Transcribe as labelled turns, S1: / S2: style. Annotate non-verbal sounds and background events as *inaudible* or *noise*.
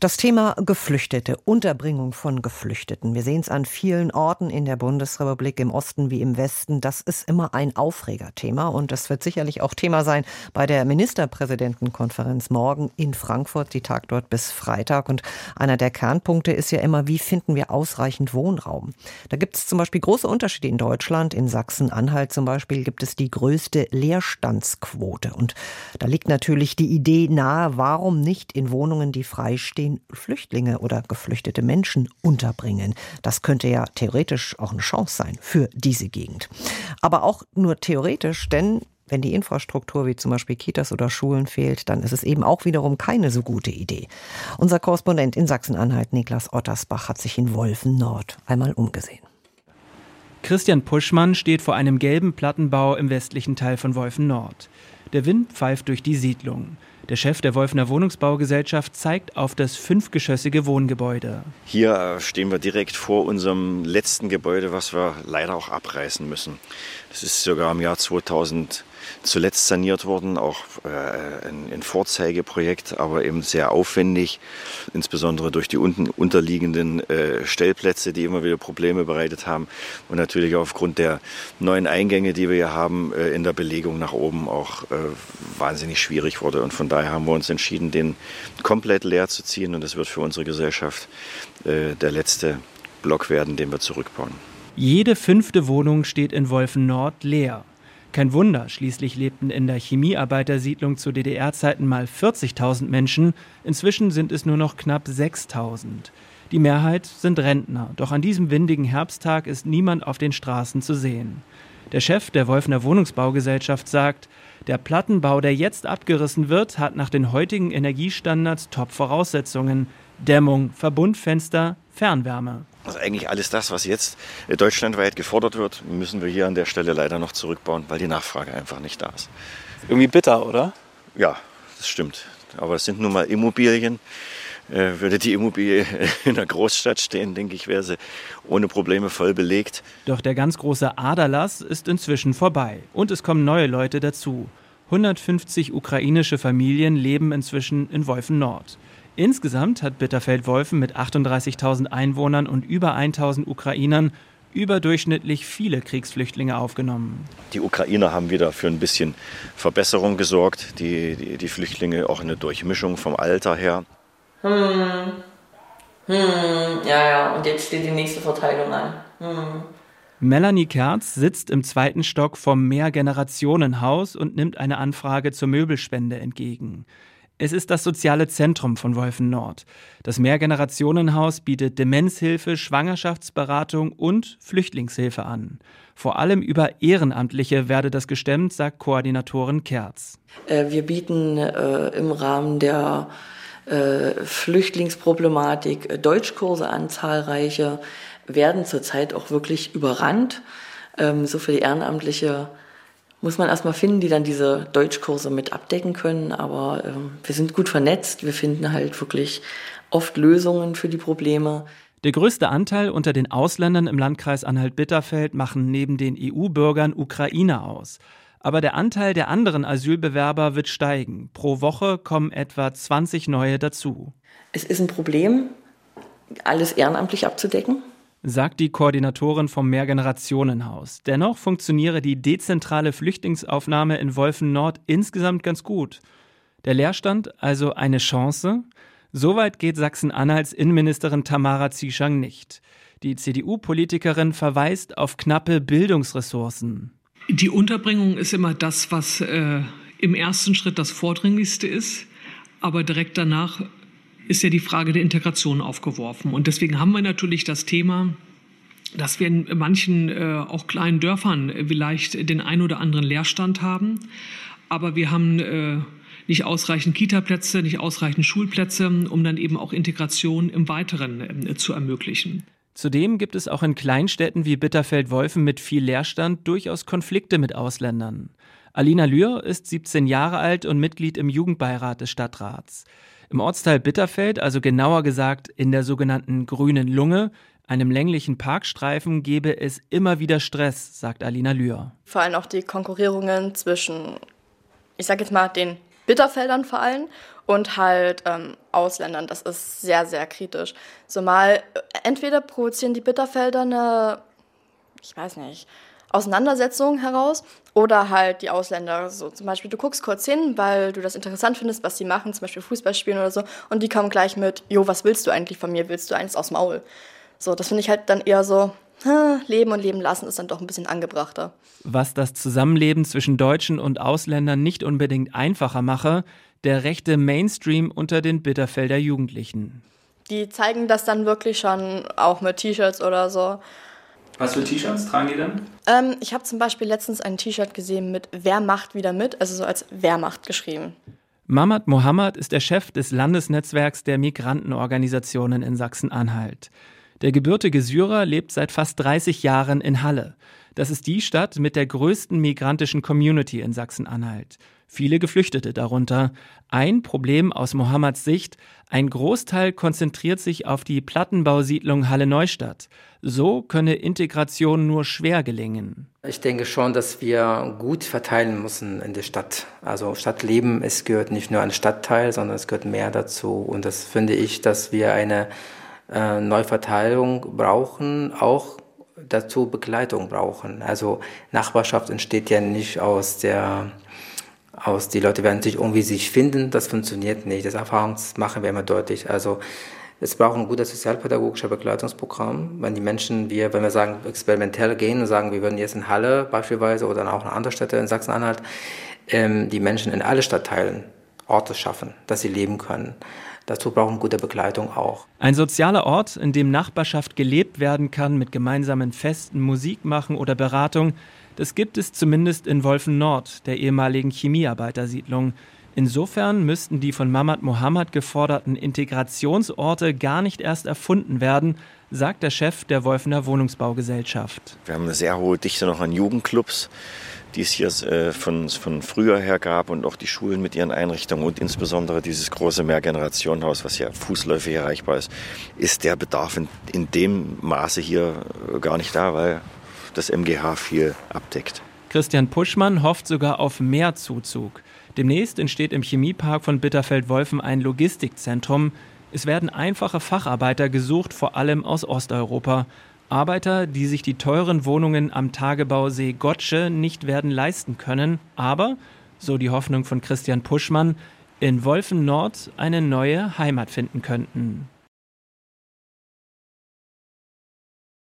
S1: das Thema Geflüchtete, Unterbringung von Geflüchteten. Wir sehen es an vielen Orten in der Bundesrepublik, im Osten wie im Westen. Das ist immer ein Aufregerthema und das wird sicherlich auch Thema sein bei der Ministerpräsidentenkonferenz morgen in Frankfurt. Die Tag dort bis Freitag. Und einer der Kernpunkte ist ja immer, wie finden wir ausreichend Wohnraum? Da gibt es zum Beispiel große Unterschiede in Deutschland. In Sachsen-Anhalt zum Beispiel gibt es die größte Leerstandsquote. Und da liegt natürlich die Idee nahe, warum nicht in Wohnungen, die freistehen, ihn Flüchtlinge oder geflüchtete Menschen unterbringen. Das könnte ja theoretisch auch eine Chance sein für diese Gegend. Aber auch nur theoretisch, denn wenn die Infrastruktur wie zum Beispiel Kitas oder Schulen fehlt, dann ist es eben auch wiederum keine so gute Idee. Unser Korrespondent in Sachsen-Anhalt, Niklas Ottersbach, hat sich in Wolfen Nord einmal umgesehen.
S2: Christian Puschmann steht vor einem gelben Plattenbau im westlichen Teil von Wolfen Nord. Der Wind pfeift durch die Siedlung. Der Chef der Wolfener Wohnungsbaugesellschaft zeigt auf das fünfgeschossige Wohngebäude.
S3: Hier stehen wir direkt vor unserem letzten Gebäude, was wir leider auch abreißen müssen. Das ist sogar im Jahr 2000 zuletzt saniert worden, auch äh, ein, Vorzeigeprojekt, aber eben sehr aufwendig, insbesondere durch die unten unterliegenden äh, Stellplätze, die immer wieder Probleme bereitet haben und natürlich aufgrund der neuen Eingänge, die wir hier haben, äh, in der Belegung nach oben auch wahnsinnig schwierig wurde. Und von daher haben wir uns entschieden, den komplett leer zu ziehen und das wird für unsere Gesellschaft äh, der letzte Block werden, den wir zurückbauen.
S2: Jede fünfte Wohnung steht in Wolfen Nord leer. Kein Wunder, schließlich lebten in der Chemiearbeitersiedlung zu DDR-Zeiten mal 40.000 Menschen, inzwischen sind es nur noch knapp 6.000. Die Mehrheit sind Rentner, doch an diesem windigen Herbsttag ist niemand auf den Straßen zu sehen. Der Chef der Wolfener Wohnungsbaugesellschaft sagt, der Plattenbau, der jetzt abgerissen wird, hat nach den heutigen Energiestandards Top-Voraussetzungen. Dämmung, Verbundfenster, Fernwärme.
S3: Also eigentlich alles das, was jetzt äh, deutschlandweit gefordert wird, müssen wir hier an der Stelle leider noch zurückbauen, weil die Nachfrage einfach nicht da ist.
S4: Irgendwie bitter, oder?
S3: Ja, das stimmt. Aber es sind nun mal Immobilien. Äh, würde die Immobilie *laughs* in einer Großstadt stehen, denke ich, wäre sie ohne Probleme voll belegt.
S2: Doch der ganz große Aderlass ist inzwischen vorbei und es kommen neue Leute dazu. 150 ukrainische Familien leben inzwischen in Wolfen Nord. Insgesamt hat Bitterfeld-Wolfen mit 38.000 Einwohnern und über 1.000 Ukrainern überdurchschnittlich viele Kriegsflüchtlinge aufgenommen.
S3: Die Ukrainer haben wieder für ein bisschen Verbesserung gesorgt. Die, die, die Flüchtlinge auch eine Durchmischung vom Alter her.
S5: Hm. Hm. Ja, ja, und jetzt steht die nächste Verteilung an. Hm.
S2: Melanie Kerz sitzt im zweiten Stock vom Mehrgenerationenhaus und nimmt eine Anfrage zur Möbelspende entgegen. Es ist das soziale Zentrum von Wolfen Nord. Das Mehrgenerationenhaus bietet Demenzhilfe, Schwangerschaftsberatung und Flüchtlingshilfe an. Vor allem über Ehrenamtliche werde das gestemmt, sagt Koordinatorin Kerz.
S5: Äh, wir bieten äh, im Rahmen der äh, Flüchtlingsproblematik Deutschkurse an, zahlreiche, werden zurzeit auch wirklich überrannt. Ähm, so viele Ehrenamtliche muss man erstmal finden, die dann diese Deutschkurse mit abdecken können. Aber ähm, wir sind gut vernetzt. Wir finden halt wirklich oft Lösungen für die Probleme.
S2: Der größte Anteil unter den Ausländern im Landkreis Anhalt-Bitterfeld machen neben den EU-Bürgern Ukrainer aus. Aber der Anteil der anderen Asylbewerber wird steigen. Pro Woche kommen etwa 20 neue dazu.
S5: Es ist ein Problem, alles ehrenamtlich abzudecken
S2: sagt die Koordinatorin vom Mehrgenerationenhaus. Dennoch funktioniere die dezentrale Flüchtlingsaufnahme in Wolfen Nord insgesamt ganz gut. Der Leerstand also eine Chance? Soweit geht Sachsen-Anhalts Innenministerin Tamara Zieschang nicht. Die CDU-Politikerin verweist auf knappe Bildungsressourcen.
S6: Die Unterbringung ist immer das, was äh, im ersten Schritt das Vordringlichste ist. Aber direkt danach ist ja die Frage der Integration aufgeworfen. Und deswegen haben wir natürlich das Thema, dass wir in manchen äh, auch kleinen Dörfern vielleicht den ein oder anderen Leerstand haben. Aber wir haben äh, nicht ausreichend Kitaplätze, nicht ausreichend Schulplätze, um dann eben auch Integration im Weiteren äh, zu ermöglichen.
S2: Zudem gibt es auch in Kleinstädten wie Bitterfeld-Wolfen mit viel Leerstand durchaus Konflikte mit Ausländern. Alina Lühr ist 17 Jahre alt und Mitglied im Jugendbeirat des Stadtrats. Im Ortsteil Bitterfeld, also genauer gesagt in der sogenannten Grünen Lunge, einem länglichen Parkstreifen, gebe es immer wieder Stress, sagt Alina Lühr.
S7: Vor allem auch die Konkurrierungen zwischen, ich sage jetzt mal, den Bitterfeldern vor allem und halt ähm, Ausländern. Das ist sehr, sehr kritisch. So mal, äh, entweder provozieren die Bitterfelder eine, ich weiß nicht, Auseinandersetzung heraus oder halt die Ausländer. So zum Beispiel, du guckst kurz hin, weil du das interessant findest, was sie machen, zum Beispiel Fußball spielen oder so, und die kommen gleich mit, jo, was willst du eigentlich von mir? Willst du eins aus Maul? So, das finde ich halt dann eher so, Leben und Leben lassen ist dann doch ein bisschen angebrachter.
S2: Was das Zusammenleben zwischen Deutschen und Ausländern nicht unbedingt einfacher mache, der rechte Mainstream unter den Bitterfelder Jugendlichen.
S7: Die zeigen das dann wirklich schon auch mit T-Shirts oder so.
S4: Was für T-Shirts tragen die denn?
S7: Ähm, ich habe zum Beispiel letztens ein T-Shirt gesehen mit Wer macht wieder mit, also so als Wer macht geschrieben.
S2: Mamad Mohammed ist der Chef des Landesnetzwerks der Migrantenorganisationen in Sachsen-Anhalt. Der gebürtige Syrer lebt seit fast 30 Jahren in Halle. Das ist die Stadt mit der größten migrantischen Community in Sachsen-Anhalt. Viele Geflüchtete darunter. Ein Problem aus Mohammeds Sicht, ein Großteil konzentriert sich auf die Plattenbausiedlung Halle Neustadt. So könne Integration nur schwer gelingen.
S8: Ich denke schon, dass wir gut verteilen müssen in der Stadt. Also Stadtleben, es gehört nicht nur ein Stadtteil, sondern es gehört mehr dazu. Und das finde ich, dass wir eine äh, Neuverteilung brauchen, auch dazu Begleitung brauchen. Also Nachbarschaft entsteht ja nicht aus der aus die Leute werden sich irgendwie sich finden, das funktioniert nicht. Das Erfahrungs machen wir immer deutlich. Also es braucht ein gutes sozialpädagogisches Begleitungsprogramm. Wenn die Menschen, wir, wenn wir sagen, experimentell gehen und sagen, wir würden jetzt in Halle beispielsweise oder auch in andere Städte in Sachsen-Anhalt, ähm, die Menschen in alle Stadtteilen Orte schaffen, dass sie leben können. Dazu brauchen gute Begleitung auch.
S2: Ein sozialer Ort, in dem Nachbarschaft gelebt werden kann mit gemeinsamen Festen, Musik machen oder Beratung, das gibt es zumindest in Wolfen Nord, der ehemaligen Chemiearbeitersiedlung. Insofern müssten die von Mamad Mohammed geforderten Integrationsorte gar nicht erst erfunden werden, sagt der Chef der Wolfener Wohnungsbaugesellschaft.
S3: Wir haben eine sehr hohe Dichte noch an Jugendclubs die es hier äh, von, von früher her gab und auch die Schulen mit ihren Einrichtungen und insbesondere dieses große Mehrgenerationenhaus, was ja fußläufig erreichbar ist, ist der Bedarf in, in dem Maße hier äh, gar nicht da, weil das MGH viel abdeckt.
S2: Christian Puschmann hofft sogar auf mehr Zuzug. Demnächst entsteht im Chemiepark von Bitterfeld-Wolfen ein Logistikzentrum. Es werden einfache Facharbeiter gesucht, vor allem aus Osteuropa. Arbeiter, die sich die teuren Wohnungen am Tagebausee Gottsche nicht werden leisten können, aber, so die Hoffnung von Christian Puschmann, in Wolfen Nord eine neue Heimat finden könnten.